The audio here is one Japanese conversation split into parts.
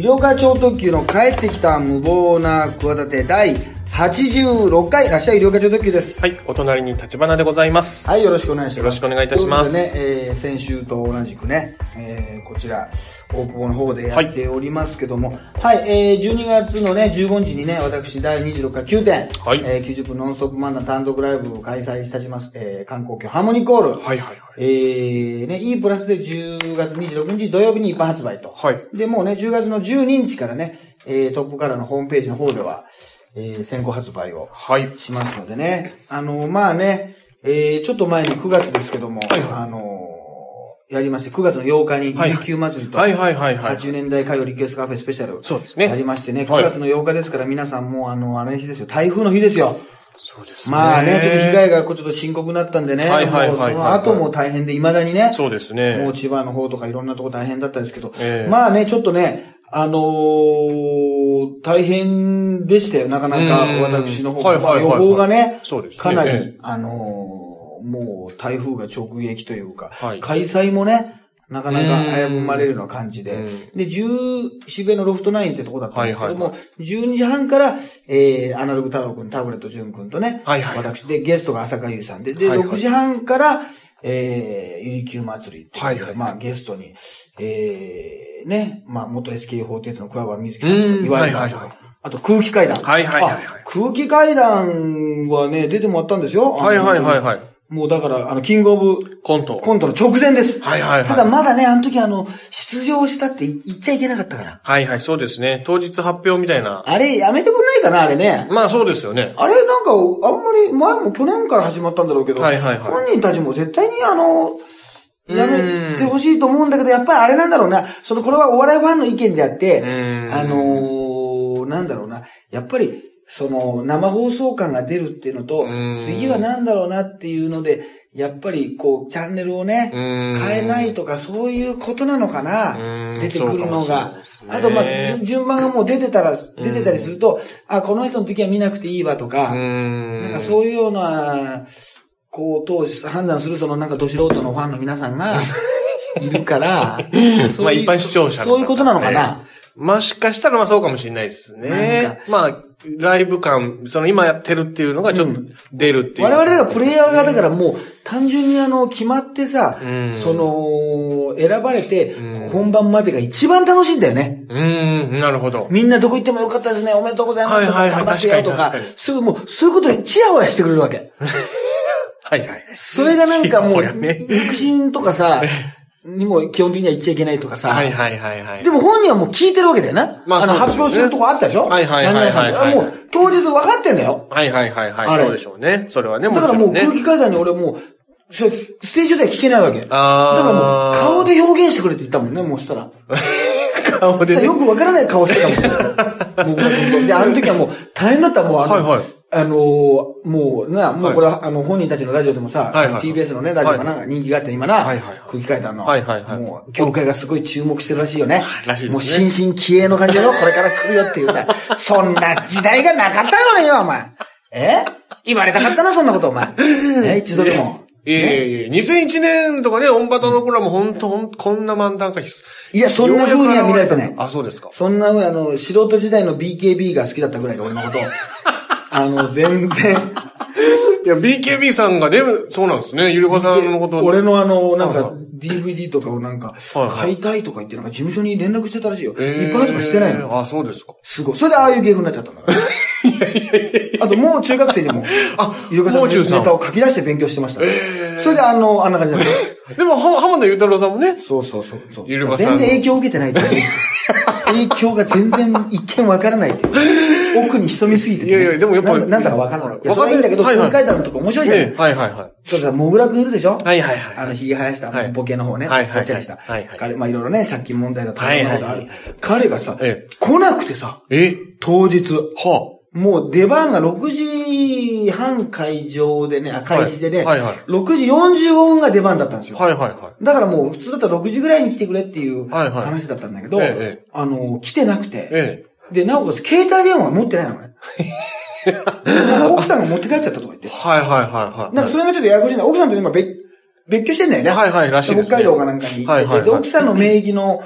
医療課長特急の帰ってきた無謀な企て第86回、らっしゃい医療課長特急です。はい、お隣に立花でございます。はい、よろしくお願いします。よろしくお願いいたしますね、えー先週と同じくね、えーこちら、大久保の方でやっておりますけども、はい、えー12月のね、15日にね、私、第26回9点、はいえー90分ノンストップ漫談単独ライブを開催いたします、えー観光協ハーモニーコール。はいはいはい。えー、ね、E プラスで10月26日土曜日に一般発売と。はいで、もうね、10月の12日からね、えー、トップカラーのホームページの方では、えー、先行発売をはい。しますのでね。あの、まあね、えー、ちょっと前に9月ですけども、はいはいあのーやりまして、9月の8日に、はい琉球祭りと、はいはいはいはい。80年代歌謡リクエストカフェスペシャル。そうですねやりましてね、9はい月の8日ですから皆さんもうあの、あれの日ですよ、台風の日ですよ。そうですまあね、ちょっと被害がこうちょっと深刻になったんでね、はいはいはいはいもうその後も大変で、未だにね、そうですね。もう千葉の方とかいろんなとこ大変だったんですけど、ええまあね、ちょっとね、あのー大変でしたよ、なかなかうん。私の方はいはいはいまあ予報がね、かなり、ええ。あのーもう台風が直撃というか、はい。開催もね、なかなか危ぶまれるような感じで。うん。で、10、渋谷のロフトナインってとこだったんですけども、は12時半から、えー、アナログ太郎くん、タブレット淳くんとね、はいはい私で、ゲストが浅香優さんで、で、はいはい。6時半から、えー、ゆりきゅう祭りっていうはいはいまあ、ゲストに、えー、ね、まあ、元 SK48 の桑原瑞希さんうんとか、岩井さんとかはいはいはい、あと空気階段。はいはいはいはいあ空気階段はね、出てもらったんですよ。はいはいはいはい。もうだから、あの、キングオブコント。コントの直前です。はいはいはいただまだね、あの時あの、出場したって言っちゃいけなかったから。はいはい、そうですね。当日発表みたいな。あれ、やめてくんないかな、あれね。まあそうですよね。あれ、なんか、あんまり、前も去年から始まったんだろうけど、はいはいはい本人たちも絶対にあの、やめてほしいと思うんだけど、やっぱりあれなんだろうな、その、これはお笑いファンの意見であって、うんあのーなんだろうな、やっぱり、その、生放送感が出るっていうのとうん、次は何だろうなっていうので、やっぱり、こう、チャンネルをね、うん。変えないとか、そういうことなのかうな、ん。出てくるのが。ね。あと、まあ、順順番がもう出てたら、出てたりすると、あ、この人の時は見なくていいわとか、ん。なんかそういうような、こう、当時判断するそのなんかど素人のファンの皆さんが いるから、そういうまあ一般視聴者の方そういうことなのかな。もしかしたらまあそうかもしれないですね。まあ、ライブ感、その今やってるっていうのがちょっと出るっていう。我々だからプレイヤーがだからもう単純にあの決まってさ、うんその選ばれてうん本番までが一番楽しいんだよね。うーん、なるほど。みんなどこ行ってもよかったですね、おめでとうございますとか、はいはいはい頑張ってよとかすぐもう、そういうことでチヤホヤしてくれるわけ。はいはい。それがなんかもう。肉親とかさ、にも基本的には言っちゃいけないとかさ、はいはいはいはい。でも本人はもう聞いてるわけだよな。まああの、発表するとこあったでしょ？はいはいはいもう、当日分かってんだよ。はいはいはいはい。そうでしょうね。それはね、だからもう。空気階段に俺もう、ステージ上では聞けないわけ。だからもう、顔で表現してくれって言ったもんね、もうしたら。顔でね。よくわからない顔してたもん。もうで、あの時はもう大変だった、もうあの、はいはいあのーもうな、もうこれは、あの、本人たちのラジオでもさ、はいはい TBS のね、ラジオがなんか人気があって今な、はいはいはい空気階段の、はいはいはいもう、業界がすごい注目してるらしいよね。らしいですねもう、新進気鋭の感じの、これから来るよっていうさ、そんな時代がなかったよね、お前。え？言われたかったな、そんなこと、お前。え一度でも。いえいえいえ、2001年とかね、オンバタの頃はもう本当ほんこんな漫談会必須。いやそんな風には見られてないあ、そうですか。そんな風にあの、素人時代の BKB が好きだったぐらいで、俺のこと。あの、全然。いや、BKB さんがね、そうなんですね。ゆりこさんのこと。俺のあの、なんか DVD とかをなんか、買いたいとか言って、なんか事務所に連絡してたらしいよ。えー一般発売してないの。あ、そうですか。すごい。それでああいう芸風になっちゃったんだから。あと、もう中学生でも、あイルカさんのネタを書き出して勉強してました。えーそれであの、あんな感じなんです。でも、は浜田ゆうたろうさんもね。そうそうそうそう。全然影響を受けてない。影響が全然一見わからない。奥に潜みすぎていやいやでもやっぱなんなんだかわからない。わかんないんだけど、はいはい空海談とか面白いじゃないねはいはいはい。そうだ、モグラくんいるでしょはいはいはいあの、髭生やした、ボケの方ね。はいはいぽっちゃりした。はいはい彼、まあいろいろね、借金問題だとか、はいいろんなことあるはい。彼がさ、来なくてさ、え当日。はもう出番が6時半会場でね、開始でね、はいはい6時45分が出番だったんですよ。はいはいはいだからもう普通だったら6時ぐらいに来てくれっていう話だったんだけど、あの、来てなく。て、えで、なおかつ携帯電話持ってないのね。奥さんが持って帰っちゃったとか言ってえ。。はいはいはいはい。なんかそれがちょっとややこしいな。奥さんと今別、別居してんだよね。はいはいらしいですね北海道かなんかに行ってて、はいはいはいで、奥さんの名義の、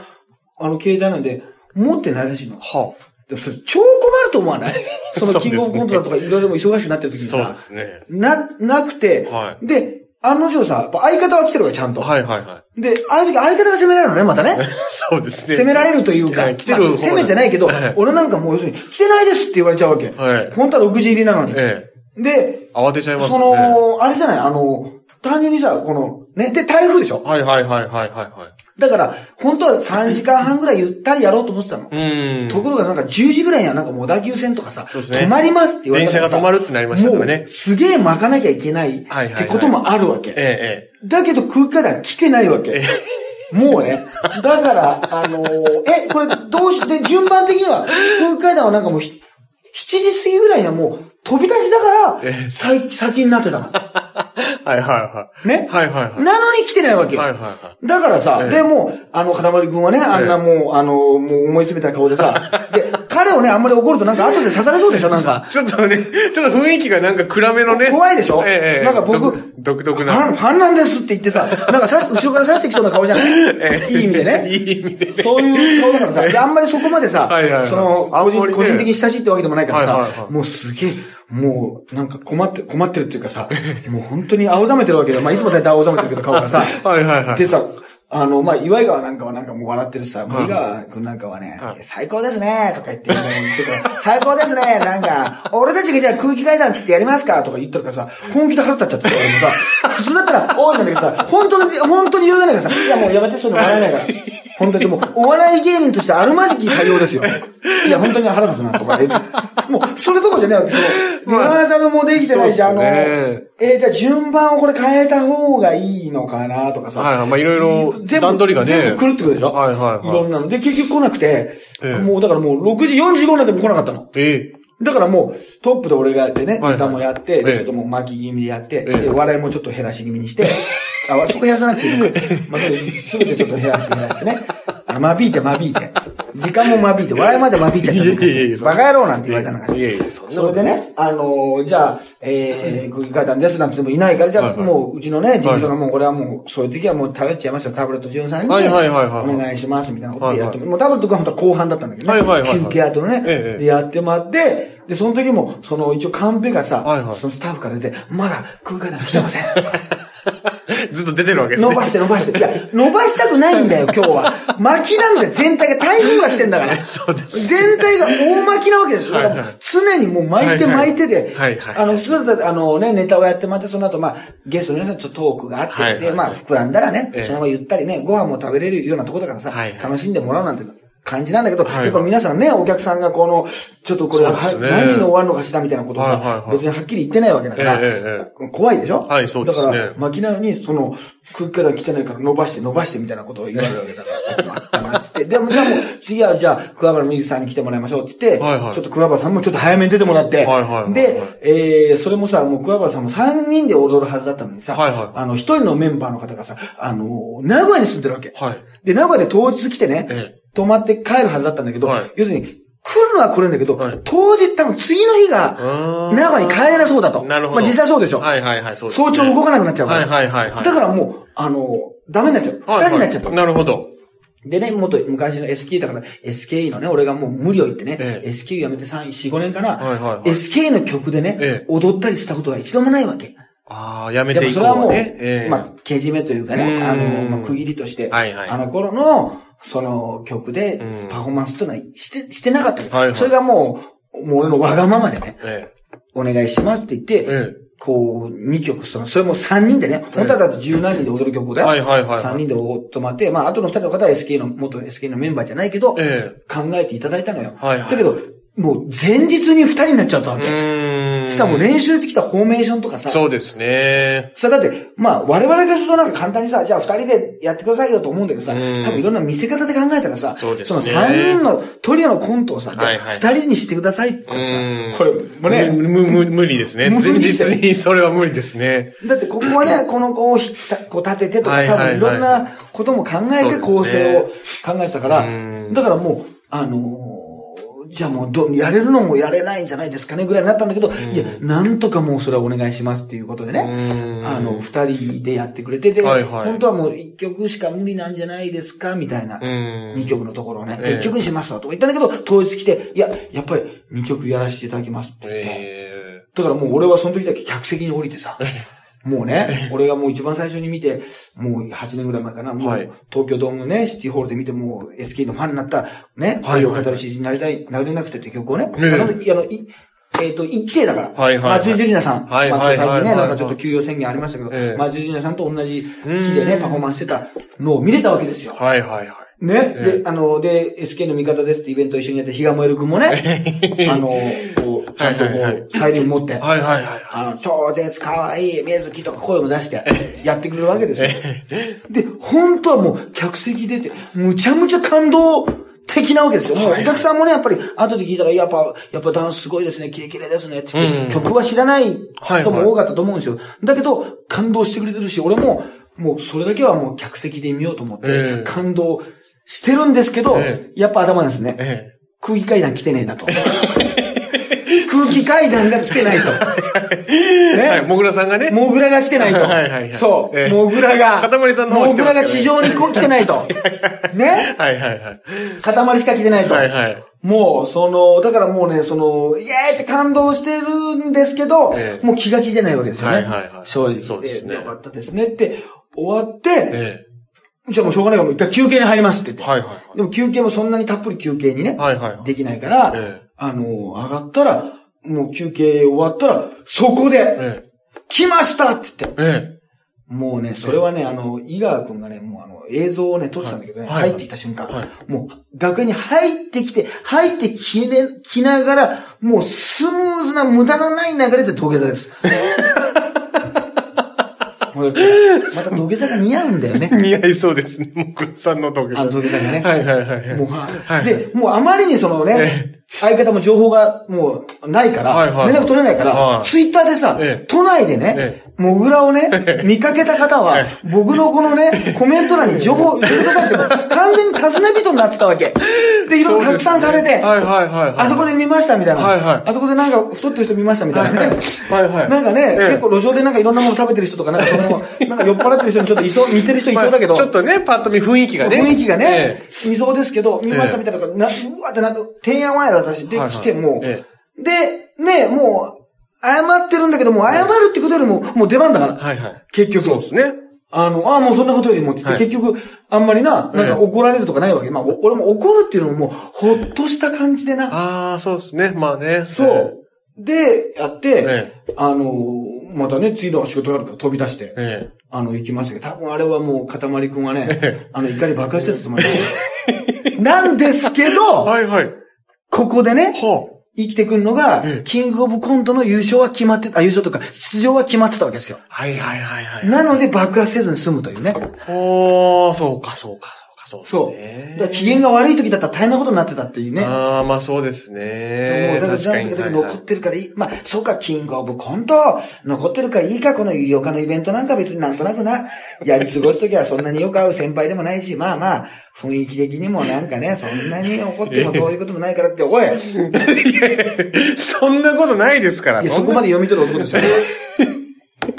あの、携帯なんで、持ってないらしいの。はでもそれ超困ると思わない？そのキングオブコントだとかいろいろも忙しくなってる時にそうでさ、すね。な、なくて、はで、案の定さ、やっぱ相方は来てるからちゃんと。はいはいはで、ああいう時相方が責められるのね、またね。い。そうですね。責められるというか、はい来てる方まあ責めてないけどはい、俺なんかもう要するに、来てないですって言われちゃうわけ。はい本当は6時入りなのに。ええ。で、慌てちゃいますそね。の、あれじゃない、あの、単純にさ、この、ね、で、台風でしょ？はいはいはいはいはいはい。だから、本当は3時間半ぐらいゆったりやろうと思ってたの。うーん。ところがなんか10時ぐらいにはなんかもう小田急線とかさ、ね止まりますって言われ電たらさ車が止まるってなりましたからねもう。すげえ巻かなきゃいけないっはいはいはいてこともあるわけ。ええだけど空気階段来てないわけ。もうね。だから、あのーえ、これどうして、順番的には空気階段はなんかもうひ7時過ぎぐらいにはもう飛び出しだからえ、先先になってたの。ええ。はいはいはい。ね？はいはいはい。なのに来てないわけよ。はいはいはい。だからさ、ええで、もう、あの、かたまりくんはね、あんなもう、あの、もう思い詰めた顔でさ、で、彼をね、あんまり怒るとなんか後で刺されそうでしょ、なんか。ちょっとね、ちょっと雰囲気がなんか暗めのね。怖いでしょ？ええええ。なんか僕独独特ファン、な。ファンなんですって言ってさ、なんかさし後ろから刺してきそうな顔じゃない ええいい意味でね。いい意味でね。そういう顔だからさ、であんまりそこまでさ、その、個人的に親しいってわけでもないからさ、もうすげえ、もう、なんか困って、困ってるっていうかさ、もう本当に青ざめてるわけだよ。まあ、いつも大体青ざめてるけど、顔がさ。はいはいはいでさ、あの、まあ、岩井川なんかはなんかもう笑ってるしさ、もう井川くんなんかはね、はい最高ですね、とか言って、最高ですね、なんか、俺たちがじゃあ空気階段つってやりますかとか言ってるからさ、本気で腹立っちゃってさ、俺もさ、普通だったら、おいなんだけどさ、本当に、本当に言うがないからさ、いやもうやめて、そういうの笑えないから。本当にもう、お笑い芸人としてあるまじき対応ですよ。いや、本当に腹立つな、とか。もう、それどころじゃないわけ。その、リハーサルもできてないし、あの、えーじゃあ順番をこれ変えた方がいいのかな、とかさ。はいはい。まあいろいろ段取りがね。全部来るってことでしょ？はいはいはいいろんなの。で、結局来なくて、ええもうだからもう6時45分でも来なかったの。ええ。だからもう、トップで俺がやってね、歌もやって、ええちょっともう巻き気味でやって、ええで、笑いもちょっと減らし気味にして、あ、そこ減らさなくていいのか。まあ、すべてちょっと減らして減らしてね。あの、間引いて間引いて。時間も間引いて、笑いまで間引いちゃったいやいやいやして。バカ野郎なんて言われたのかしらいやいや、そんなそれでね、あのーじゃあ、えー、空気階段ですなんてもいないから、じゃあ、はいはいもう、うちのね、事務所がもう、これはもう、そういう時はもう頼っちゃいますよ、タブレット潤さんに。はいはいはいはいお願いします、みたいなことでやって、はいもうタブレットが本当は後半だったんだけどね。はいはいはいはい休憩後のね、ええでやってもらって、で、その時も、その、一応カンペがさ、はいはいそのスタッフから出て、まだ空気階段来てません。ずっと出てるわけですね。伸ばして伸ばして。いや、伸ばしたくないんだよ、今日は。巻きなんだよ、全体が。台風が来てんだから。そうです。全体が大巻きなわけですよ。はいはい常にもう巻いて巻いてで、はいはいあの、普通だったら、あのね、ネタをやってまたその後、まあ、ゲストの皆さんとちょっとトークがあって、はいはいで、まあ、膨らんだらね、ええそのままゆったりね、ご飯も食べれるようなとこだからさ、はいはい楽しんでもらうなんて感じなんだけど、はいはい。やっぱ皆さんね、お客さんがこの、ちょっとこれは、ね。何時に終わるのかしらみたいなことをさ、はいはいはい。別にはっきり言ってないわけだから、ええええ怖いでしょ？はいそうですね。だから、巻きなのに、その、空気から来てないから伸ばして伸ばしてみたいなことを言われるわけだから、つって。でも、じゃあもう、次はじゃあ、桑原水さんに来てもらいましょう、つって、はいはい。ちょっと桑原さんもちょっと早めに出てもらって、はいはいはいはい。で、えー、それもさ、もう桑原さんも3人で踊るはずだったのにさ、はいはい。あの、1人のメンバーの方がさ、あの、名古屋に住んでるわけ。はい。で、名古屋で当日来てね、え泊まって帰るはずだったんだけど、はい要するに、来るのは来るんだけど、はい当日多分次の日が、名古屋に帰れなそうだと。なるほど。まあ実際そうでしょ。はいはいはい、そうですね早朝動かなくなっちゃうから。はいはいはいはい。だからもう、あの、ダメになっちゃう。二はいはい人になっちゃった。なるほど。でね、元、昔の SK だから、SK のね、俺がもう無理を言ってね、ええ SK 辞めて3、4、5年かな、はいはいはい SK の曲でね、ええ踊ったりしたことが一度もないわけ。ああ、やめでていこもそれはもう、うね。ええまあ、けじめというかね、うんあの、まあ、区切りとして、はいはいあの頃の、その曲でうん、パフォーマンスというのはして、してなかったの、はいはい。それがもう、もう俺のわがままでね、えお願いしますって言って、ええ。こう、2曲、その、それも3人でね、本当はだって10何人で踊る曲だよ。はいはいはいはい。3人で踊ってもらって、まあ、あとの2人の方は SK の、元 SK のメンバーじゃないけど、え。考えていただいたのよ。はいはい。だけど、もう前日に2人になっちゃったわえけ。しかも練習できたフォーメーションとかさ、そうですね。さ、だって、まあ、我々がするとなんか簡単にさ、じゃあ二人でやってくださいよと思うんだけどさ、うん。多分いろんな見せ方で考えたらさ、そうですね。の三人のトリオのコントをさ、じゃあはいはい。二人にしてくださいってさ、これ、もうね、む、む、む無理ですね。無前日にそれは無理ですね。だってここはね、この子をひたこう立ててとか、はい多はいはい。分いろんなことも考えて構成を考えてたからう、ん。だからもう、あのーじゃあもうど、やれるのもやれないんじゃないですかねぐらいになったんだけど、いや、なんとかもうそれはお願いしますっていうことでね、うん。あの、二人でやってくれてて、はいはい。本当はもう一曲しか無理なんじゃないですかみたいな、うん。二曲のところをね、ええ。一曲にしますわとか言ったんだけど、当日来て、いや、やっぱり二曲やらせていただきますって言って、え。だからもう俺はその時だけ客席に降りてさ、もうね、俺がもう一番最初に見て、もう8年ぐらい前かな、もはいう東京ドームね、シティホールで見てもう SK のファンになった、ね、はい愛を語る詩人になりたい、なれなくてって曲をね、ええあのいえっ、と、一期生だから。はいはいはい松井樹里奈さん。はいはいまあ最近ね、なんかちょっと休養宣言ありましたけど、ええ松井樹里奈さんと同じ日でね、うんパフォーマンスしてたのを見れたわけですよ。はいはいはい。ね、ええ。で、あの、で、SK の味方ですってイベント一緒にやって、比嘉燃える君もね、あの、こう、ちゃんとこう、サイレン持って、はいはいはい。あの、超絶可愛い水木とか声も出して、やってくれるわけですよ。で、本当はもう客席出て、むちゃむちゃ感動的なわけですよ。もうお客さんもね、やっぱり後で聞いたら、やっぱ、やっぱダンスすごいですね、キレキレですねって曲は知らない。人も多かったと思うんですよ。だけど、感動してくれてるし、俺も、もうそれだけはもう客席で見ようと思ってええ、感動してるんですけどえ、やっぱ頭なんですね。え空気階段来てねえなと。空気階段が来てないと。え。ねはい、もぐらさんがね。モグラが来てないと。はいはいはいそう。ええモグラが。かたまりさんの方はモグ来てますけどねラが地上に来てないと。ねはいはいはい。塊しか来てないと。はいはい。もう、その、だからもうね、その、イエーイって感動してるんですけど、ええもう気が気じゃないわけですよね。はいはいはい正直。そうですねよかったですねって終わって、えじゃあもうしょうがないからもう一回休憩に入りますって言って。え。はいはいでも休憩もそんなにたっぷり休憩にね、はい。はいはい。できないから、ええあの、上がったら、もう休憩終わったら、そこで、え来ましたって言って、え。えもうね、それはね、あの、井川くんがね、もうあの、映像をね、撮ってたんだけどね、はい入ってきた瞬間、はいもう、楽屋に入ってきて、入ってきね、きながら、もうスムーズな無駄のない流れで土下座です。また土下座が似合うんだよねえ。。似合いそうですね。もぐらさんの土下座。あの土下座がね。はいはいはいはい。もう、ははいで、もうあまりにそのね、相方も情報がもうないから、はいはい連絡取れないから、はいツイッターでさ、ええ都内でねえ、モグラをね、見かけた方は、僕のこのね、コメント欄に情報入れてくださいって、完全に尋ね人になってたわけ。で、いろいろ拡散されて、はいはいはいはい。あそこで見ましたみたいな。はいはいあそこでなんか太ってる人見ましたみたいなね。はいはい。なんかね、ええ結構路上でなんかいろんなもの食べてる人とか、なんかその、なんか酔っ払ってる人にちょっといそう、似てる人いそうだけど。まあちょっとね、パッと見雰囲気がね。雰囲気がねえ、見そうですけど、見ましたみたいなうわってなって、てんやわんやだったし、で、来てもで、ね、もう、謝ってるんだけども、謝るってことよりも、もう出番だから。え。はいはい。結局。そうですね。あの、ああ、もうそんなことよりもって言って、はい結局、あんまりな、なんええか怒られるとかないわけ。まあ、お俺も怒るっていうのももう、ほっとした感じでな。ああ、そうですね。まあね。そう。で、やって、えあの、またね、次の仕事があるから飛び出して、ええ。あの、行きましたけど、多分あれはもう、かたまりくんはねえ、あの、怒り爆発してたと思いますよ。なんですけど、はいはい。ここでね、は生きてくるのがええ、キングオブコントの優勝は決まってた、あ、優勝とか、出場は決まってたわけですよ。あ。はいはいはいはい。なので爆発せずに済むというね。おー、そうかそうかそうか、そうそう。だ機嫌が悪い時だったら大変なことになってたっていうね。ああ、まあそうですもねう。だから。なんとか残ってるからいい。まあ、そうか、キングオブコント、残ってるからいいか、この医療科のイベントなんか別になんとなくな、やり過ごすときはそんなによく会う先輩でもないし、まあまあ、雰囲気的にもなんかね、そんなに怒ってもどういうこともないからって、おい、いそんなことないですから。や、そこまで読み取る男ですよ。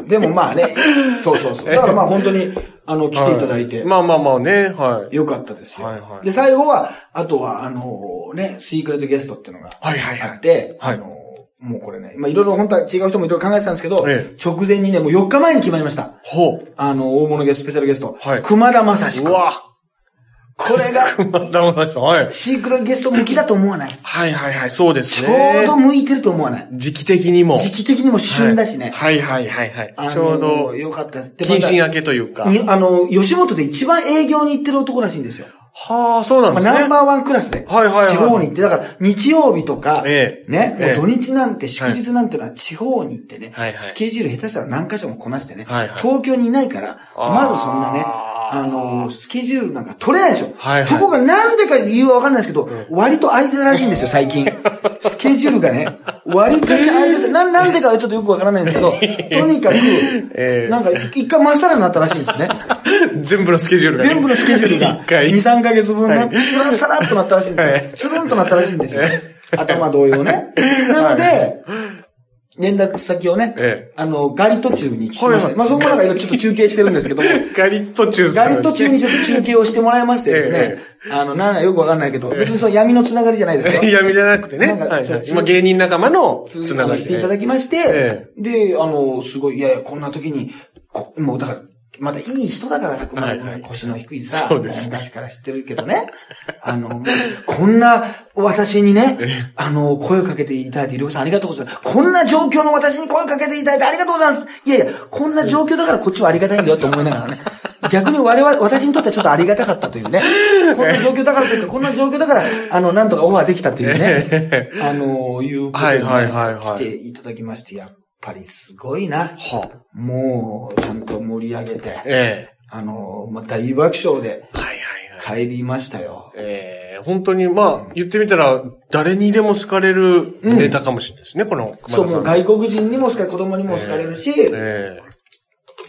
でもまあね、そうそうそう。だからまあ本当に、あの、来ていただいては、まあまあまあね、はい。よかったですよ。はいはいで、最後は、あとは、あのね、シークレットゲストっていうのがはいはいはいあって、はいあのもうこれね、まあいろいろ本当は違う人もいろいろ考えてたんですけど、え直前にね、もう4日前に決まりました。ほう。あの、大物ゲスト、スペシャルゲスト。はい熊田正史君。うわ。これが。シークレットゲスト向きだと思わない？はいはいはい、そうですちね。ょうど向いてると思わない？時期的にも。時期的にも旬だしね。はいはいはいはいあのちょうど、よかった謹慎ま明けというか。あの、吉本で一番営業に行ってる男らしいんですよ。はあ、そうなんまあ、ですね。ナンバーワンクラスで。はいはいはい地方に行って、だから日曜日とか、ええね、土日なんて祝日なんてのは地方に行ってね、はいはいスケジュール下手したら何箇所もこなしてね、はいはい東京にいないから、まずそんなね、あのースケジュールなんか取れないでしょ。はいはいそこがなんでか理由はわかんないですけど、割と空いてたらしいんですよ、最近。スケジュールがね、割かし空いてて、な、なんでかはちょっとよくわからないんですけど、とにかく、ええなんか一回まっさらになったらしいんですね。全部のスケジュールがね。全部のスケジュールが、一回。2、3ヶ月分な、はいつらさらっとなったらしいんですよ。つるんとなったらしいんですよ。頭同様ね。なので、連絡先をね、えあの、ガリ途中に聞きました。はいはいまあ、そこもなんかちょっと中継してるんですけども、え。ガリット中ガリ途中にちょっと中継をしてもらいましてですえね、あの、なんだよくわかんないけど、別にその闇のつながりじゃないですよ。闇じゃなくてね。なんかはいはい芸人仲間のつつながりしていただきまして、えで、あの、すごい、いやいや、こんな時に、こもうだから、またいい人だから、たはいはい腰の低いさ、そうです昔から知ってるけどね。あの、こんな私にね、あの、声をかけていただいて、りょうさんありがとうございます。こんな状況の私に声かけていただいてありがとうございます。いやいや、こんな状況だからこっちはありがたいんだよと思いながらね。逆に我々、私にとってはちょっとありがたかったというね。こんな状況だからというか、こんな状況だから、あの、なんとかオファーできたというね。あの、いうことで、ね、はいはいはいはい来ていただきまして、やっぱりすごいな。はあ。もう、ちゃんと盛り上げて、えあの、まあ、大爆笑でえ。はいはいはい。帰りましたよ。ええ本当に、まあ、言ってみたら、誰にでも好かれるネタかもしれないですね、この熊そう、田さ。もうん外国人にも好かれ、子供にも好かれるし、え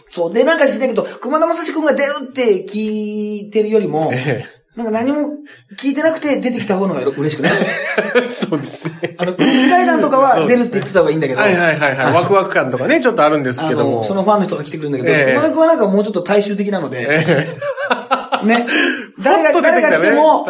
そう、で、なんか知ったけど、熊田正史くんが出るって聞いてるよりもえ、えなんか何も聞いてなくて出てきた方のが嬉しくない？え そうですね。あの、空気階段とかは出るって言ってた方がいいんだけど、はいはいはいはい。ワクワク感とかね、ちょっとあるんですあけども。の、そのファンの人が来てくるんだけど、ええ。熊田くんはなんかもうちょっと大衆的なので、えね。誰が、ね。誰が来ても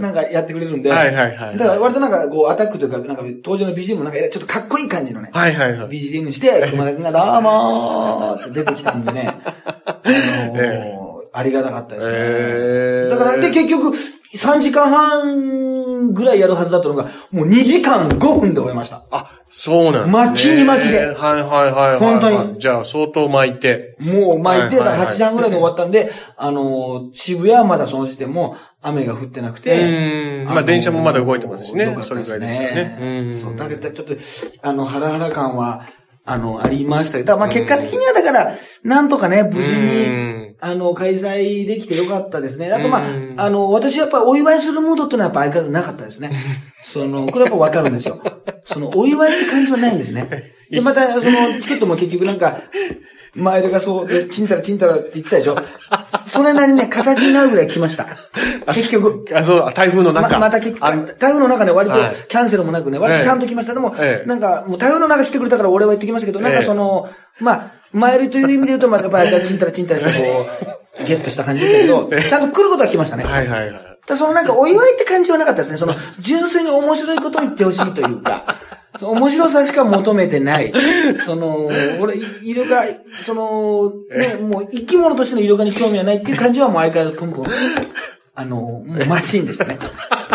なんかやってくれるんで、はいはいはいだから割となんかこうアタックというか、なんか登場の BGM もなんかちょっとかっこいい感じのねえ、はいはいはい。BGM にして、熊田くんがどうもーって出てきたんでね、あのーありがたかったですね。ええだから、で、結局、3時間半ぐらいやるはずだったのが、もう2時間5分で終えました。あ、そうなんですね。巻きに巻きではいはいはいはい。本当にじゃあ、相当巻いて。もう巻いて、はいはいはい8時半ぐらいで終わったんで、あのー、渋谷はまだその時点も雨が降ってなくうて、ーん。まあ、電車もまだ動いてますしねよか。ったそれぐらいですよね。うん。そう、だけど、ちょっと、あの、ハラハラ感は、あの、ありましたけど、まあ結果的にはだから、なんとかね、無事うに、んあの、開催できてよかったですね。あとまあうん、あの、私はやっぱりお祝いするムードってのはやっぱ相変わらずなかったですね。その、これはやっぱわかるんですよ。その、お祝いって感じはないんですね。で、また、その、チケットも結局なんか、前田がそう、で、ちんたらちんたらって言ってたでしょ。それなりにね、形になるぐらい来ました。結局。あ、そう、台風の中。ま、また結あ局、台風の中ね、割とはいキャンセルもなくね、割とちゃんと来ました。でもええ、なんか、もう台風の中来てくれたから俺は言ってきましたけど、なんかええその、まあ、前よりという意味で言うと、まあ、やっぱりちんたらちんたらしてこう、ゲットした感じでしたけど、ちゃんと来ることは来ましたね。はいはいはい。ただそのなんかお祝いって感じはなかったですね。その、純粋に面白いことを言ってほしいというか、その面白さしか求めてない。その、俺、イルカ、その、ね、もう生き物としてのイルカに興味はないっていう感じはもう相変わらずプンプン。あの、もうマシーンでしたね。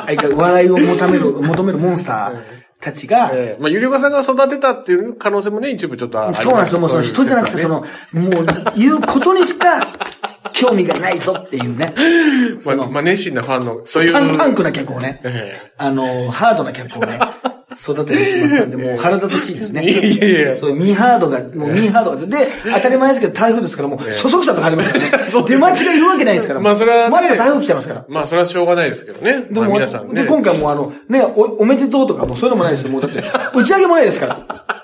相変わらず笑いを求める、求めるモンスターたちが、ええまあ、ゆりおかさんが育てたっていう可能性もね、一部ちょっとありますそうなんですよ。もうその人じゃなくて、その、もう、言うことにしか興味がないぞっていうね。まあ、まあ、熱心なファンの、そういう。パンパンクな客をね。えあの、ハードな客をね、育ててしまったんで、もう腹立たしいですね。いやいやそう、ミーハードが、もうミーハードが。で、当たり前ですけど、台風ですから、もう、そそくさと帰りますから ね。出待ちがいるわけないですから。まあそれはねまだ台風来ちゃいますから。まあ、それはしょうがないですけどね。まあ、でも、皆さんね。で、今回もうあの、ね、お、おめでとうとか、もうそういうのもないですよ。もうだって、打ち上げもないですから。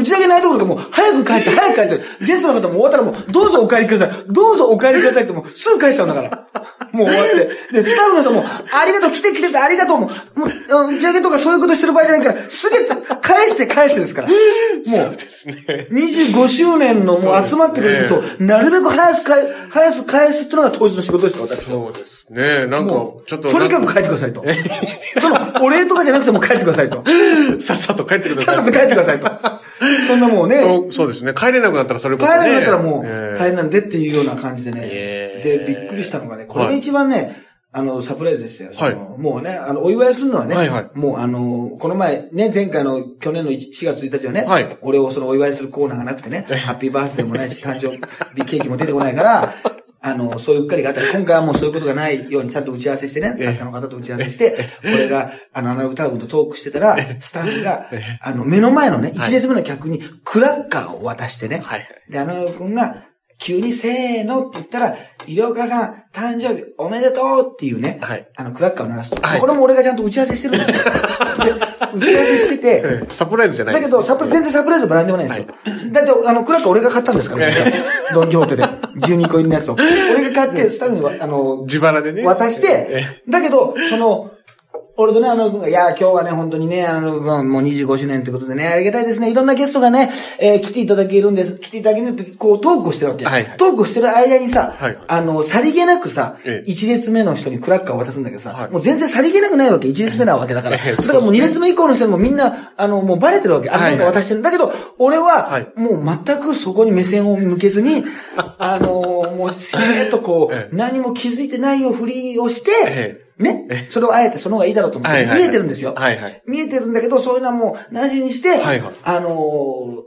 打ち上げないところかもう、早く帰って、早く帰って、ゲストの方も終わったらもう、どうぞお帰りください。どうぞお帰りくださいってもう、すぐ返しちゃうんだから。もう終わって。で、スタッフの人も、ありがとう、来て来ててありがとう、もう、もう、あ打ち上げとかそういうことしてる場合じゃないから、すげえ、返して返してですから。もう、ですね。25周年のもう集まってくれると、なるべく早く返す、早く返すっていうのが当時の仕事ですよ、私。そうですね。なんかも、うちょっと。とにかく帰ってくださいと。その、お礼とかじゃなくても帰ってくださいと。さっさと帰ってください。さっさと帰ってくださいと。そんなもうね、そうそうですね。帰れなくなったらそれこそね。帰れなかったらもうええ大変なんでっていうような感じでね。えで、えびっくりしたのがね、これが一番ね、あの、サプライズでしたよ。はいもうね、あの、お祝いするのはね、はいはいもうあの、この前、ね、前回の去年の1 4月1日はね、はい俺をそのお祝いするコーナーがなくてね、ハッピーバースデーもないし、誕生日ケーキも出てこないから、あの、そういううっかりがあったら、今回はもうそういうことがないようにちゃんと打ち合わせしてね、ええ。作家の方と打ち合わせして、俺が、あの、アナログタウンとトークしてたら、スタッフが、あの、目の前のね、1列目の客にクラッカーを渡してね、はいはい。で、アナログ君が、急にせーのって言ったら、医療家さん、誕生日おめでとう！っていうね、はい。あの、クラッカーを鳴らすと。はい。これも俺がちゃんと打ち合わせしてるんですよ。で、打ち合わせしてて、ええ。サプライズじゃないだけど、サプラ全然サプライズもなんでもないんですよ。だって、あの、クラッカー俺が買ったんですから、ドンキホーテで。12個入りのやつを。俺が買って、スタッフに、あの、自腹でね。渡して、だけど、その、俺とね、あの君が、いや、今日はね、本当にね、あの君、もう25周年ということでね、ありがたいですね。いろんなゲストがね、えー来ていただけるんです。来ていただけるって、こう、トークをしてるわけ。はいはいトークをしてる間にさ、はいあの、さりげなくさ、ええ一列目の人にクラッカーを渡すんだけどさ、はいもう全然さりげなくないわけ。一列目なわけだから。ええだからもう二列目以降の人にもみんな、あの、もうバレてるわけ。あ、なんか渡してる。だけど、俺は、はいもう全くそこに目線を向けずに、あの、もうしれっとこええう、何も気づいてないよふりをして、えね。それをあえてその方がいいだろうと思って、見えてるんですよ。はいはい見えてるんだけど、そういうのはもう、なしにして、はいはいあのー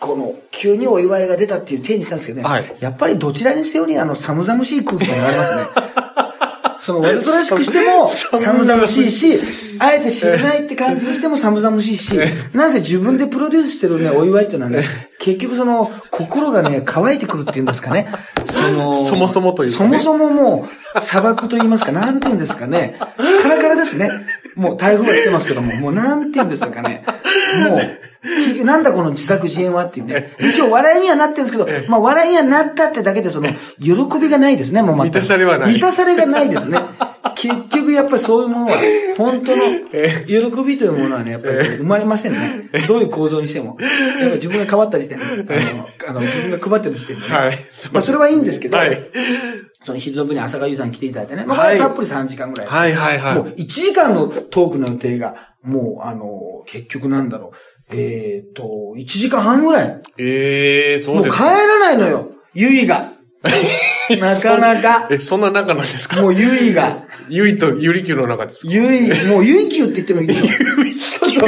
この、急にお祝いが出たっていう体にしたんですけどね。はいやっぱりどちらにせよに、あの、寒々しい空気が流れますね。その、わざとらしくしても、寒々しいし、あえて知らないって感じにしても寒々しいし、なぜ自分でプロデュースしてるね、お祝いっていうのはね、結局その、心がね、乾いてくるっていうんですかね。その、そもそもというかねそもそももう、砂漠と言いますか、なんて言うんですかね。カラカラですね。もう台風が来てますけども、もうなんて言うんですかね。もう、結局なんだこの自作自演はっていうね。一応笑いにはなってるんですけど、まあ笑いにはなったってだけでその、喜びがないですね、もう全く満たされはない満たされがないですね。結局やっぱりそういうものは、本当の喜びというものはね、やっぱり生まれませんね。どういう構造にしても。やっぱ自分が変わった時点で、あの、あの自分が配ってる時点でね。はいまあそれはいいんですけど、はいその昼の部に浅香優さん来ていただいてね。まあ、たっぷり3時間ぐらい。はいはいはいもう1時間のトークの予定が、もうあの、結局なんだろう。えっ、と、1時間半ぐらい。ええそうもう帰。らないのよ。ゆいが。なかなか。え、そんな仲なんですか？もうゆいが。ゆいとゆりきゅうの中ですか？ゆい、もうゆいきゅうって言ってもいいでしょ。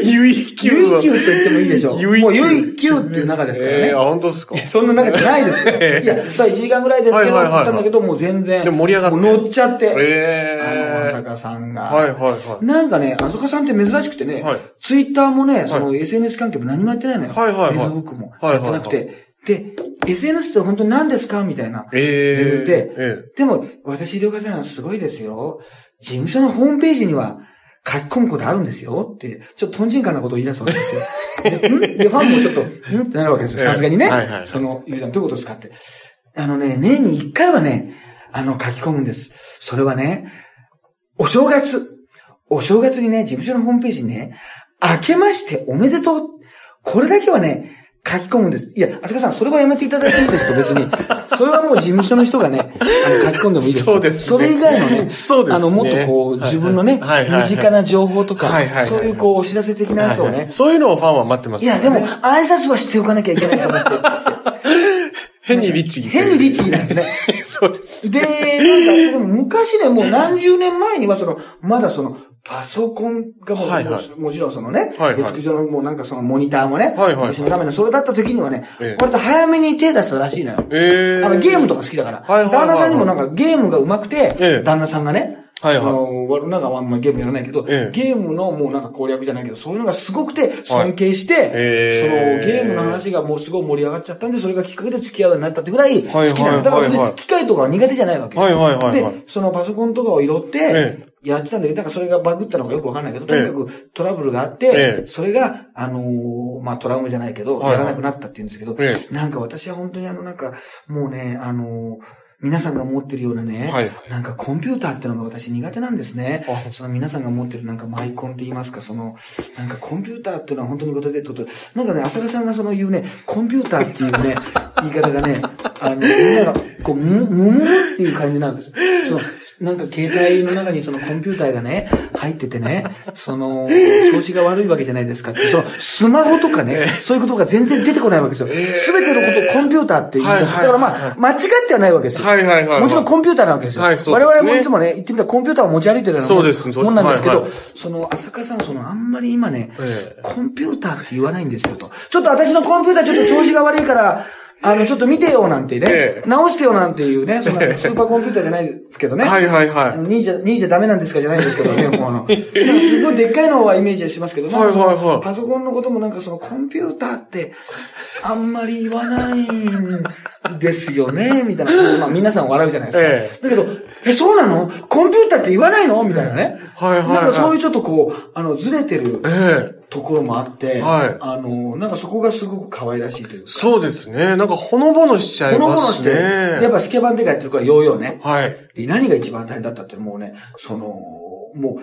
ゆいきゅゆういきゅうと言ってもいいでしょ。ゆいきゅうもうゆいきゅうっていう中ですからね。ええあ、本当ですか？そんな中じゃないですよ。ええいや、さあ1時間ぐらいですけど、言ったんだけど、もう全然。でも盛り上がって乗っちゃって。えあの、え浅香さんが。はいはいはい。なんかね、あそかさんって珍しくてね、はいツイッターもね、その SNS 関係も何もやってないのよ。はいはいはいフェイスブックもはいはいはいやってなくて。で、SNS って本当に何ですか？みたいな。ええで、えでも、私、りょうかさんはすごいですよ。事務所のホームページには書き込むことあるんですよって、ちょっとトンチンカンなことを言い出すわけですよ。で、ん？で、ファンもちょっと、ん？ってなるわけですよ。ええさすがにね。はいはいはいその、ゆうさんどういうことですかって。あのね、年に一回はね、あの、書き込むんです。それはね、お正月。お正月にね、事務所のホームページにね、明けましておめでとう。これだけはね、書き込むんです。いや、浅香さん、それはやめていただいていいですと、別に。それはもう事務所の人がね、あの、書き込んでもいいです。そうですねそれ以外のね、そうですねあの、もっとこう、自分のね、はいはいはい身近な情報とかはいはいはい、そういうこう、お知らせ的なやつをねはいはい、そういうのをファンは待ってますいや、でも、挨拶はしておかなきゃいけないと思って。変に律儀。変に律儀なんですね。そうです。で、なんか、でも昔ね、もう何十年前には、その、まだその、パソコンがもう、はいはいもちろんそのね、はいはいデスク上のもうなんかそのモニターもね、はいはい私の画面のそれだった時にはね、ええ割と早めに手出したらしいのよ。ええあの、ゲームとか好きだから。はいはいはいはい旦那さんにもなんかゲームが上手くて、ええ旦那さんがね、はいはい。その、我なんかあんまりゲームやらないけど、ええ。ゲームのもうなんか攻略じゃないけど、そういうのがすごくて尊敬して、えそのえゲームの話がもうすごい盛り上がっちゃったんで、それがきっかけで付き合うようになったってぐらい好きなの。はいはいはいはいだから別に機械とかは苦手じゃないわけ。はいはいはいはい。で、そのパソコンとかを拾ってえ、やってたんだけど、なんかそれがバグったのかよくわかんないけど、とにかくトラブルがあって、ええ。それが、あのーまあ、トラウマじゃないけど、はいはい。やらなくなったって言うんですけど、え。なんか私は本当にあの、なんか、もうね、あのー皆さんが持ってるようなね、はいなんかコンピューターってのが私苦手なんですねあ。その皆さんが持ってるなんかマイコンって言いますか、その、なんかコンピューターっていうのは本当にことでとで、なんかね、浅香さんがその言うね、コンピューターっていうね、言い方がね、あの、みんなが、こう、む、むむっていう感じなんです。その、なんか携帯の中にそのコンピューターがね、入っててね、その、調子が悪いわけじゃないですかって、その、スマホとかね、そういうことが全然出てこないわけですよ。すべてのことをコンピューターって言い出す。はいはいだからまあ、間違ってはないわけですよ。はいはいはいはいもちろんコンピューターなわけですよ。はいそう我々もいつもね、言ってみたらコンピューターを持ち歩いてるようなもんなんですけど、その、浅香さん、その、あんまり今ね、ええコンピューターって言わないんですよと。ちょっと私のコンピューターちょっと調子が悪いから、あの、ちょっと見てよなんてね、ええ。直してよなんていうね、そのスーパーコンピューターじゃないですけどね。はいはいはい。あの2位じゃ、2位じゃダメなんですかじゃないですけどね、もうあの、すごいでっかいのはイメージしますけど、なんかそのはいはい。はいパソコンのこともなんかそのコンピューターって、あんまり言わないんですよね、みたいな。まあ皆さん笑うじゃないですか。え。だけど、え、そうなの？コンピューターって言わないの？みたいなね。はいはいはいなんかそういうちょっとこう、あの、ずれてるええところもあって、はいあの、なんかそこがすごく可愛らしいというか。そうですね。なんかほのぼのしちゃいほのぼますのして、ね。やっぱスケバンデカやってるからヨーヨーね。はい。で、何が一番大変だったってもうね、その、もう、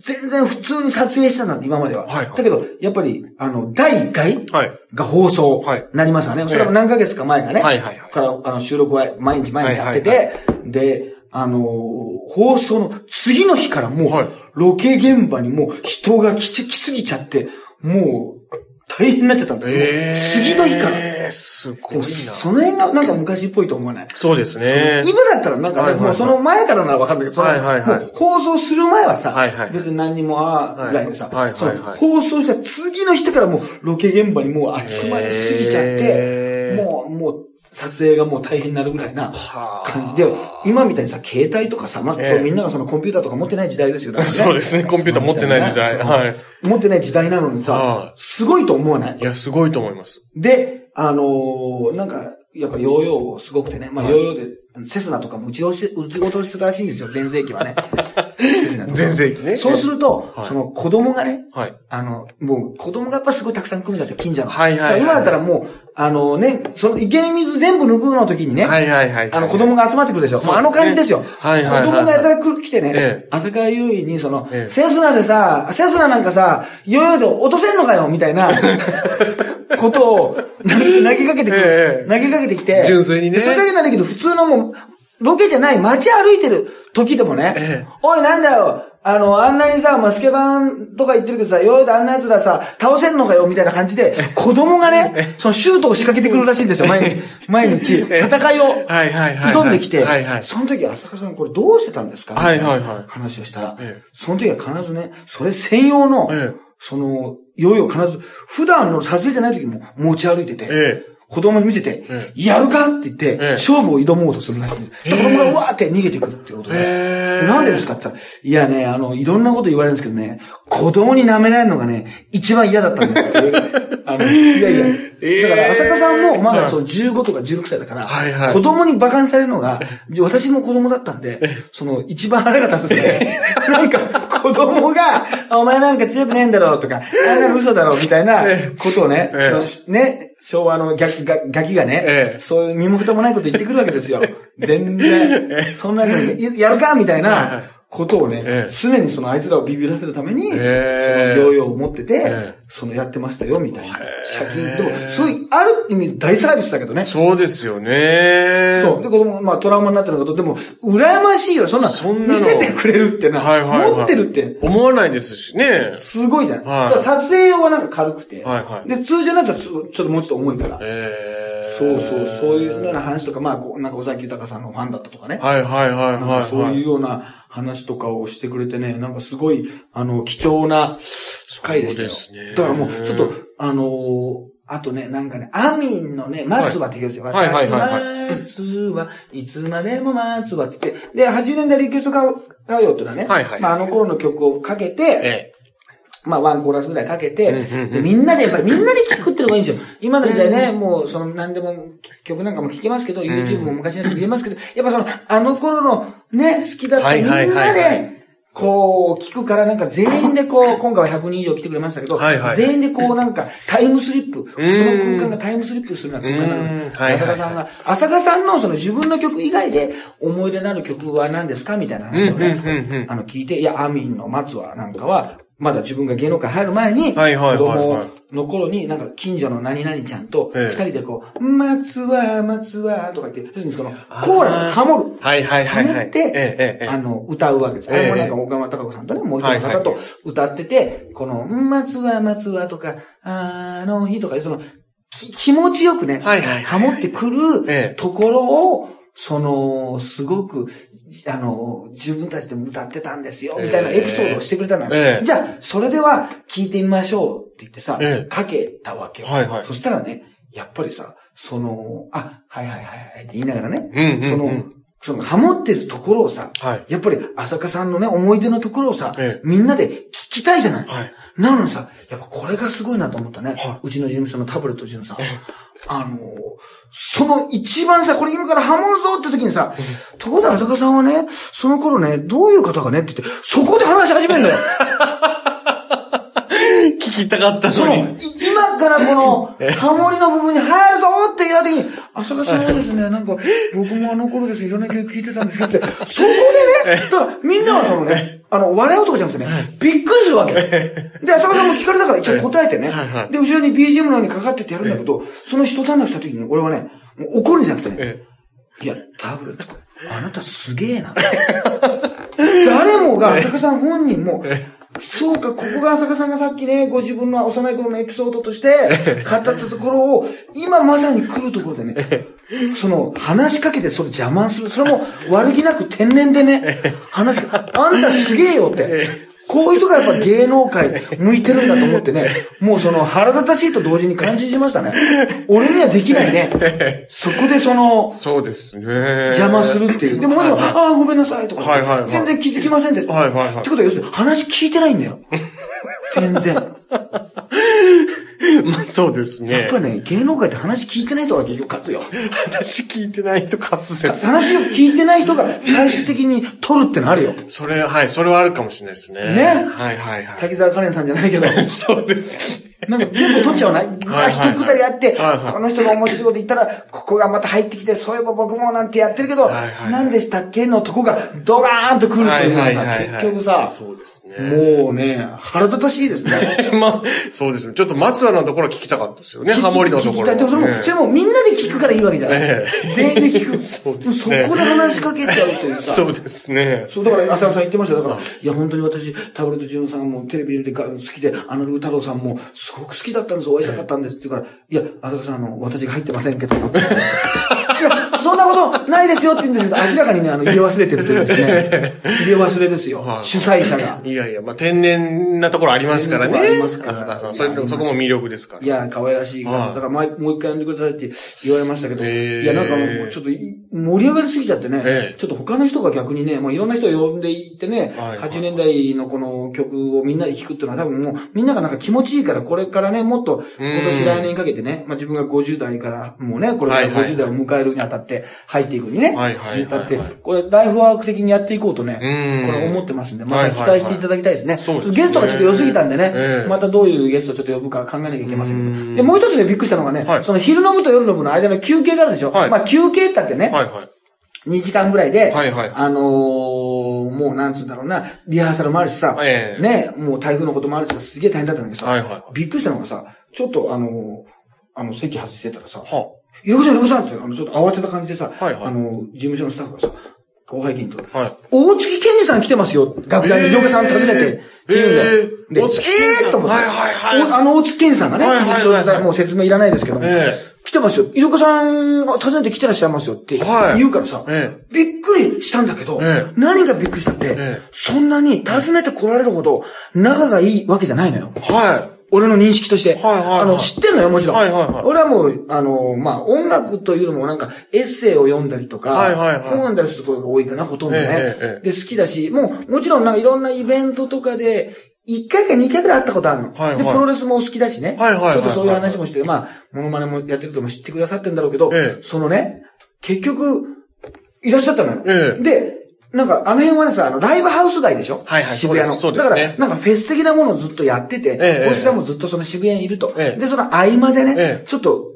全然普通に撮影したんだって、今までは。はいはいだけど、やっぱり、あの、第1回はい。が放送はいなりますよね。それは何ヶ月か前かね。はいはいはいから、あの、収録は毎日毎日やってて、はいで、あのー放送の次の日からもう、はいロケ現場にもう人が来ち、来すぎちゃって、もう、大変になっちゃったんだよ。えー。次の日から。えー、すごいな。その辺がなんか昔っぽいと思わない？そうですね。今だったらなんかね、はいはいはいもうその前からならわかんないけど、はいはいはい放送する前はさ、はいはい別に何にもああ、ぐらいでさ、はいはい放送した次の日からもうロケ現場にもう集まりすぎちゃって、へーもう、もう、撮影がもう大変になるぐらいなはあ感じで、今みたいにさ、携帯とかさ、まず、ええそうみんながそのコンピューターとか持ってない時代ですよ、ね そうですね。コンピューター持ってない時代。はい。持ってない時代なのにさは、すごいと思わない？いや、すごいと思います。で、あのーなんか、やっぱヨーヨーすごくてね、まあはいヨーヨーで、セスナとかも打ち落ち、打ち落としてたらしいんですよ、前世紀はね。前世紀ねそうすると、はいその子供がね、はい。あの、もう子供がやっぱすごいたくさん来るんだって、近所の。はいはい今だったらもう、あのね、その池に水全部抜くの時にね、はいはいはい。あの子供が集まってくるでしょ。もうあの感じですよ。はいはいはい子供がやたら来来てね、ええ朝川優衣にその、ええセスナでさ、セスナなんかさ、ヨーヨーで落とせんのかよみたいな ことを投げかけてくる、ええ投げかけてきて。純粋にねでそれだけなんだけど、普通のもう、ロケじゃない街歩いてる時でもね、ええおいなんだよ、あの、あんなにさ、まあ、スケバンとか言ってるけどさ、ヨーヨーであんなやつださ、倒せんのかよみたいな感じで、子供がね、そのシュートを仕掛けてくるらしいんですよ、毎日。毎日。戦いを。はいはいはいはい。挑んできて、はいはい。その時、浅香さんこれどうしてたんですか？はいはいな話をしたら、ええその時は必ずね、それ専用の、ええその、ヨーヨーを必ず、普段の撮影じゃない時も持ち歩いてて、え子供に見せて、えやるかって言って、ええ勝負を挑もうとするらしいんです。子供がうわーって逃げてくるってことで、なんでですかって言ったら、いやね、あの、いろんなこと言われるんですけどね、子供に舐められるのがね、一番嫌だったんですよ。あの、いやいや。ええだから、浅香さんもまだその15とか16歳だから、はいはい。子供に馬鹿にされるのが、私も子供だったんで、その、一番腹が立つんで、なんか、子供が、お前なんか強くねえんだろうとか、あんなの嘘だろうみたいなことをね、ね、昭和のガキがガキがね、ええ。そういう身も蓋もないこと言ってくるわけですよ。全然、そんなのにやるかみたいないことをね、ええ常にそのあいつらをビビらせるために、そのええヨーヨーを持ってて、ええそのやってましたよ、みたいな。借金。でも、そういう、ある意味大サービスだけどね。そうですよね。そう。で、子供が、まあ、トラウマになってること、でも、羨ましいよ。そんな、そんなの見せてくれるってな。はいはいはい。持ってるって、思わないですしね。すごいじゃん。はいだから撮影用はなんか軽くて。はいはいで、通常だったらちょっとちょっともうちょっと重いから。ええそうそう、そういうような話とか、まあ、こうなんか尾崎豊さんのファンだったとかね。はいはいはいなんはい。かそういうような話とかをしてくれてね、なんかすごい、あの、貴重な回でしたよ。そうですね。だからもう、ちょっと、あのーあとね、なんかね、アミンのね、松葉って言うんですよ。はいはいはいはい。松葉、いつまでも松葉って言って、で、80年代リクエスト歌謡っていうのはね、はいはい。まあ、あの頃の曲をかけて、えまあ、ワンコーラスぐらいかけて、みんなで、やっぱりみんなで聴くっていうのがいいんですよ。今の時代ね、もう、その、何でも、曲なんかも聴けますけど、YouTube も昔のやつ見れますけど、やっぱその、あの頃のね、好きだったはいみんなで、こう、聞くからなんか全員でこう、今回は100人以上来てくれましたけど、はいはい。全員でこうなんかタイムスリップ、そのん空間がタイムスリップするような空間なのうん。はいはい浅香さんが、浅香さんのその自分の曲以外で思い出のある曲は何ですかみたいな話をねあの聞いて、いや、アミンの松はなんかは、まだ自分が芸能界入る前に、はいはいはいはい。子供の頃に、なんか近所の何々ちゃんと、ええ。二人でこう、松は、松は、とか言って、要するにその、コーラスハモる。はいはいはいはい。あの、歌うわけです。あれもなんか岡山孝子さんとね、もう一人の方と歌ってて、この、松は、松はとか、あの日とか、その、き気持ちよくね、はいはいはい。ハモってくるええ。ところを、その、すごく、あの、自分たちでも歌ってたんですよ、みたいなエピソードをしてくれたのよ。ええじゃあ、それでは聞いてみましょうって言ってさ、ええかけたわけよ。はいはい。そしたらね、やっぱりさ、その、あ、はいはいはいはいって言いながらね、うんうんうん。その、その、ハモってるところをさ、はい。やっぱり、浅香さんのね、思い出のところをさ、ええ。みんなで聞きたいじゃない。はいなのにさ、やっぱこれがすごいなと思ったね。はうちの事務所のタブレットジュンさん。あのーその一番さ、これ今からハモるぞって時にさ、ところで浅香さんはね、その頃ね、どういう方がねって言って、そこで話し始めるんだよ。聞ききたかったその、のに。い今からこの、ハモリの部分に入るぞって言った時に、浅香さんはですね、なんか、僕もあの頃ですね、いろんな曲聴いてたんですけど。って、そこでね、だからみんなはそのね、あの、笑うとかじゃなくてね、びっくりするわけ。で、浅香さんも聞かれたから一応答えてね。はいはい。で、後ろに BGM のようにかかってってやるんだけど、その一段落した時に俺はね、もう怒るんじゃなくてね、え？いや、タブレット、あなたすげえな。誰もが、浅香さん本人も、そうか、ここが浅香さんがさっきね、ご自分の幼い頃のエピソードとして、語ったところを、今まさに来るところでね、その、話しかけてそれ邪魔する。それも悪気なく天然でね、話しかけ、あんたすげえよって。こういう人がやっぱ芸能界向いてるんだと思ってね、もうその腹立たしいと同時に感じましたね。俺にはできないね。そこでその、そうですね。邪魔するっていう。でも本人は、ああ、ごめんなさいとか、はいはいはい全然気づきませんでした。はいはいはいってことは要するに話聞いてないんだよ。全然。まあそうですねやっ。ぱりね、芸能界って話聞いてない人が結局勝つよ。話聞いてないと滑舌。話を聞いてない人が最終的に取るってのあるよ。それ、はい、それはあるかもしれないですね。ねはいはいはい。滝沢カレンさんじゃないけど。そうです。なんか全部取っちゃわない？一くだりあって、この人が面白いこと言ったら、ここがまた入ってきて、そういえば僕もなんてやってるけど、何でしたっけ？のとこがドガーンと来るっていうのが結局さ、そうですね。もうね、腹立たしいですね。まあ、そうですね。ちょっと松原のところ聞きたかったですよね。ハモリのところ。でもそれも、ねそれもみんなで聞くからいいわけじゃない。え全員で聞く。そこで話しかけちゃうというさ。そうですね。そう、だから、浅野さん言ってましたよ。だから、いや、本当に私、タブレットジュンさんもテレビで好きで、アナログ太郎さんもすごく好きだったんです、お会いしたかったんですって言うから、いや、浅野さん、あの、私が入ってませんけど。いや、そんなことないですよって言うんですけど、明らかにね、あの、入れ忘れてるというですね。入れ忘れですよは。い主催者が。いやいや、まあ天然なところありますからね。ありますからそれそこも魅力ですから。いや、可愛らしいから。はいだから、もう一回呼んでくださいって言われましたけど、いや、なんかもう、ちょっとい盛り上がりすぎちゃってね、ええちょっと他の人が逆にね、もういろんな人を呼んでいってね、はいはい80年代のこの曲をみんなで聴くっていうのは多分もう、みんながなんか気持ちいいから、これからね、もっと、今年来年にかけてね、まあ自分が50代から、もうね、これからはいはい50代を迎えるにあたって、入っていくにね、はいはいはいはい。にあたって、これライフワーク的にやっていこうとね、うん。これ思ってますんで、また期待していただきたいですね。ゲストがちょっと良すぎたんでね、ええ。またどういうゲストをちょっと呼ぶか考えなきゃいけませんけど。うん。で、もう一つね、びっくりしたのがね、はい。その昼飲むと夜飲むの間の休憩があるでしょ、はい。まあ休憩って言ってね、はいはい。2時間ぐらいで、はいはい。あのーもうなんつうんだろうな、リハーサルもあるしさ、ええ。ね、もう台風のこともあるしさ、すげえ大変だったんだけどさ、はいはいびっくりしたのがさ、ちょっとあのーあの、席外してたらさ、はいろこさん、いろこさんって、あの、ちょっと慌てた感じでさ、はいはいあの、事務所のスタッフがさ、後輩議員と、はい大月健二さん来てますよ、楽屋に、えーりょうかさん訪ねて、って言うんだよ。えー大月健二さんえーと思って。あの大月健二さんがね、はいはいはいもう説明いらないですけども、え来てますよ。いろかさん訪ねて来てらっしゃいますよって言うからさ、えびっくりしたんだけど、何がびっくりしたって、そんなに訪ねて来られるほど仲がいいわけじゃないのよ。はい俺の認識として。はいはいはいあの、知ってんのよ、もちろん。はいはいはい俺はもう、あの、まあ、音楽というよりもなんか、エッセイを読んだりとか、はいはいはい本読んだりすることが多いかな、ほとんどね。ええええで、好きだし、もう、もちろんなんかいろんなイベントとかで、1回か2回くらい会ったことあるの。はいはいで、プロレスも好きだしね。はいはいはいはいちょっとそういう話もして、まあ、モノマネもやってるとも知ってくださってんだろうけど、ええそのね、結局、いらっしゃったのよ。ええで、なんか、あの辺はねさ、あの、ライブハウス街でしょ？はいはい渋谷の。そうですそうですね。だから、なんかフェス的なものをずっとやってて、ええおじさんもずっとその渋谷にいると。ええ。で、その合間でね、ええ。ちょっと、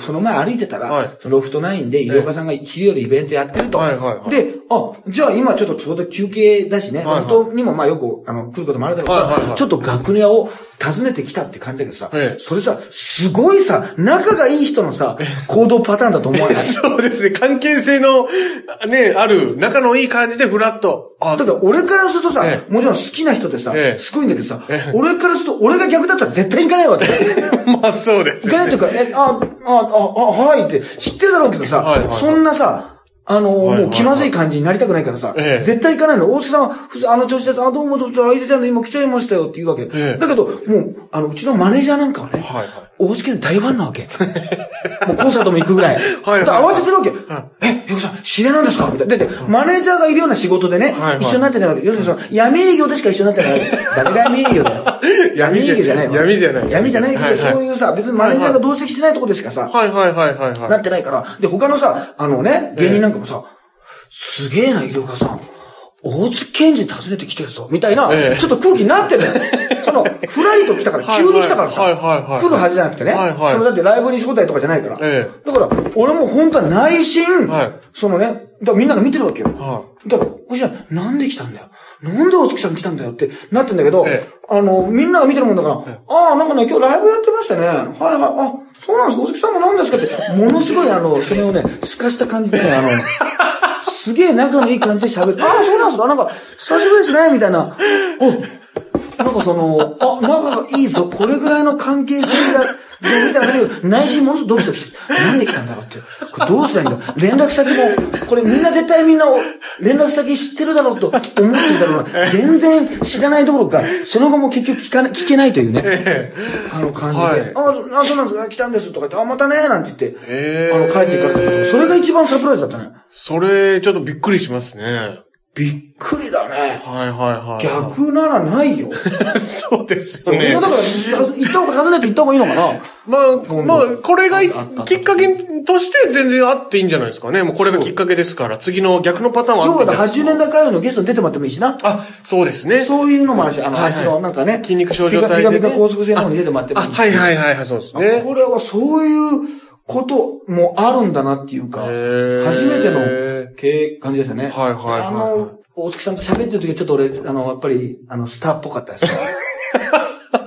その前歩いてたら、はい。そのロフトナインで、医療家さんが昼よりイベントやってると。はいはいはい。で、あ、じゃあ今ちょっとちょうど休憩だしね、はいはい。ロフトにもまあよく、あの、来ることもあるだろうから、はいはいはい。ちょっと楽屋を訪ねてきたって感じだけどさ、ええ。それさ、すごいさ、仲がいい人のさ、行動パターンだと思わない？そうですね。関係性の、ね、ある、仲のいい感じでフラッと。あだから俺からするとさ、えもちろん好きな人ってさ、ええ。すごいんだけどさ、ええ。俺からすると、俺が逆だったら絶対行かないわけ。まあそうですよね。行かないっていうか、え、あ、あ、あ、あ、はいって知ってるだろうけどさ、はいはいはい。そんなさ、あの、もう気まずい感じになりたくないからさ、ええ絶対行かないの。大月さんは、あの調子で、あ、どうもどうも、空いてたんで今来ちゃいましたよって言うわけ。ええだけど、もう、あの、うちのマネージャーなんかはね、大月の大ファンなわけ。もうコンサートも行くぐらい。はいはい慌ててるわけ。え、ゆうこさん、知り合いなんですか？みたいな。だって、マネージャーがいるような仕事でね、一緒になってないわけ。要するにその、闇営業でしか一緒になってないわけ。誰が闇営業だよ。闇営業じゃないわ闇じゃない闇じゃないけど、そういうさ、別にマネージャーが同席してないとこでしかさ、はいはいはいはいはい。なってないから。で、他のさ、あのね、芸人なんかもさ、すげえな、医療家さん。大月健二訪ねてきてるぞ、みたいな、ええ。ちょっと空気になってる。その、ふらりと来たから、急に来たからさ、来るはずじゃなくてね、はいはい。そのだってライブに招待とかじゃないから。えだから、俺も本当は内心、はい。そのね、だからみんなが見てるわけよ。はだから、おじさん、なんで来たんだよ？なんで大月さん来たんだよってなってんだけど、ええ。あの、みんなが見てるもんだから、ああ、なんかね、今日ライブやってましたね。はいはい、あ、そうなんです、大月さんも何ですか？って、ものすごいあの、それをね、透かした感じでね、あの、すげえ仲のいい感じで喋って、ああ、そうなんですか、なんか、久しぶりですね、みたいな。お、なんかその、あ、仲がいいぞ、これぐらいの関係性が、みたいな感じで内心ものすごくドキドキして、なんで来たんだろうって。これどうすりゃいいんだ連絡先も、これみんな絶対みんな連絡先知ってるだろうと思ってるだろうな。全然知らないどころか、その後も結局聞かな聞けないというね、あの感じで、はいあ、あ、そうなんですか、来たんですとか言って、あ、またね、なんて言って、あの、帰っていかれたけど、それが一番サプライズだったね。それ、ちょっとびっくりしますね。びっくりだね。はいはいはい。逆ならないよ。そうですよねだ。から、行った方が、訪ねて行った方がいいのかなまあ、まあ、これがきっかけとして全然あっていいんじゃないですかね。もうこれがきっかけですから、次の逆のパターンはあ要はっていいんじゃない80年代歌謡のゲストに出てもらってもいいしな。あ、そうですね。そういうのもあるし、あの、はいはいの、なんかね。筋肉症状体でねピカピカ高速性の方に出てもらってもあ、いいし。はいはいはいはい、そうですね。これはそういうこともあるんだなっていうか、初めての経感じですよね。はいはいはいはいあの、大月さんと喋ってる時はちょっと俺、あの、やっぱり、あの、スターっぽかったですね。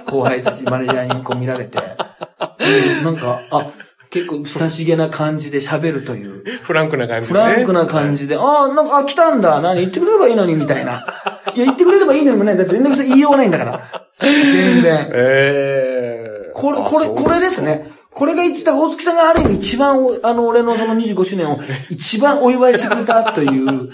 後輩たち、マネージャーにこう見られて、うんなんか、あ、結構親しげな感じで喋るという。フランクな感じフでね。ランクな感じで、ああ、なんか、あ、来たんだ。何言ってくれればいいのに、みたいな。いや、言ってくれればいいのにもね、だって連絡先言いようがないんだから。全然。ええこれ、これ、これです。ね。これが一だ、大月さんがある意味一番お、あの、俺のその25周年を一番お祝いしてくれたという、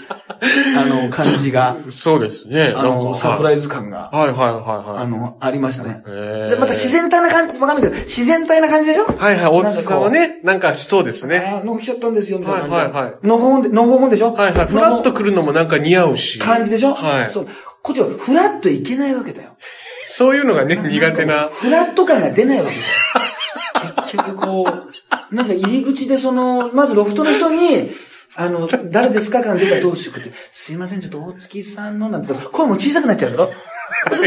あの、感じが、そうですね。あの、サプライイズ感が、はいはいはいはい。あの、ありましたね。で、また自然体な感じ、わかんないけど、自然体な感じでしょ？はいはい、大月さんはね、なんかしそうですね。ああ、の来ちゃったんですよ、みたいな感じで。はいはいはいのほほんで、のほほんでしょ？はいはい。フのほラッと来るのもなんか似合うし。感じでしょ？はい。そう。こっちはフラッといけないわけだよ。そういうのがね、苦手な。フラット感が出ないわけだよ。結局こう、なんか入り口でその、まずロフトの人に、あの、誰ですか感出たらどうしようって、すいません、ちょっと大月さんのなんて、声も小さくなっちゃうだろ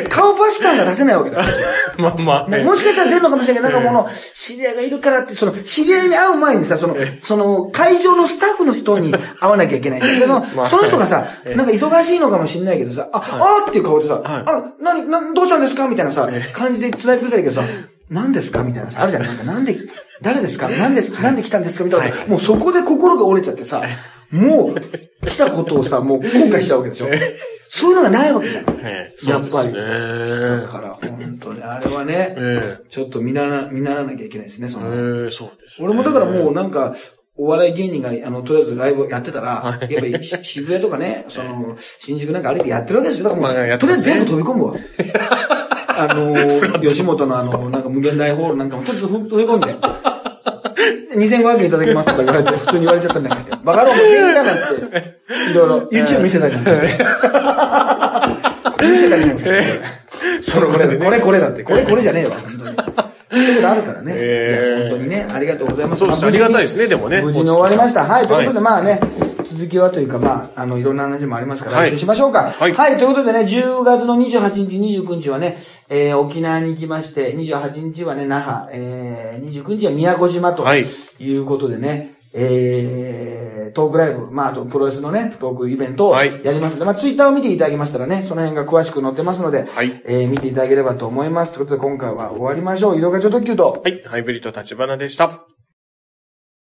顔パス感が出せないわけだ。よ。まあまあ。ね。もしかしたら出るのかもしれない。けど、なんかもの、知り合いがいるからって、その、知り合いに会う前にさ、その、その、会場のスタッフの人に会わなきゃいけない。んだけど、まあその人がさ、なんか忙しいのかもしれないけどさ、あ、あーっていう顔でさ、はい。あ、なに、な、どうしたんですかみたいなさ、感じで繋いでくれたけどさ、何ですか？みたいなさ、あるじゃん。なんか、なんで、誰ですか？なんです、なんで来たんですか？みたいな。もうそこで心が折れちゃってさ、もう、来たことをさ、もう後悔しちゃうわけでしょ？そういうのがないわけじゃん。ええやっぱり。だから、本当に、あれはね、えちょっと見習ら、見習わなきゃいけないですね、そえの。ええそうですね。俺もだからもうなんか、お笑い芸人が、あの、とりあえずライブやってたら、はいやっぱりし渋谷とかね、その、新宿なんか歩いてやってるわけですよ。だからもう、とりあえず全部飛び込むわ。あの、吉本のあの、なんか無限大ホールなんかもちょっと飛び込んで。2500円いただきますとか言われて、普通に言われちゃったりなんかして。バカローも芸人だなんて、いろいろ、YouTube 見せたりなんかして。見せたりなんかして。そのこれ、これこれだって。これこれじゃねえわ、本当に。そういうことあるからね。本当にね、ありがとうございます。そうです。ありがたいですね、でもね。無事に終わりました。はい、ということで、はまあね、続きはというか、まあ、あの、いろんな話もありますから、はい来週しましょうか。はいということでね、10月の28日、29日はね、えー、沖縄に行きまして、28日はね、那覇、えー、29日は宮古島とはいいうことでね、えー、トークライブ、まあ、あとプロレスのね、トークイベントをはいやりますので、まあ、ツイッターを見ていただきましたらね、その辺が詳しく載ってますので、はいえー、見ていただければと思います。ということで、今回は終わりましょう。移動課長特急と、はい。ハイブリッド立花でした。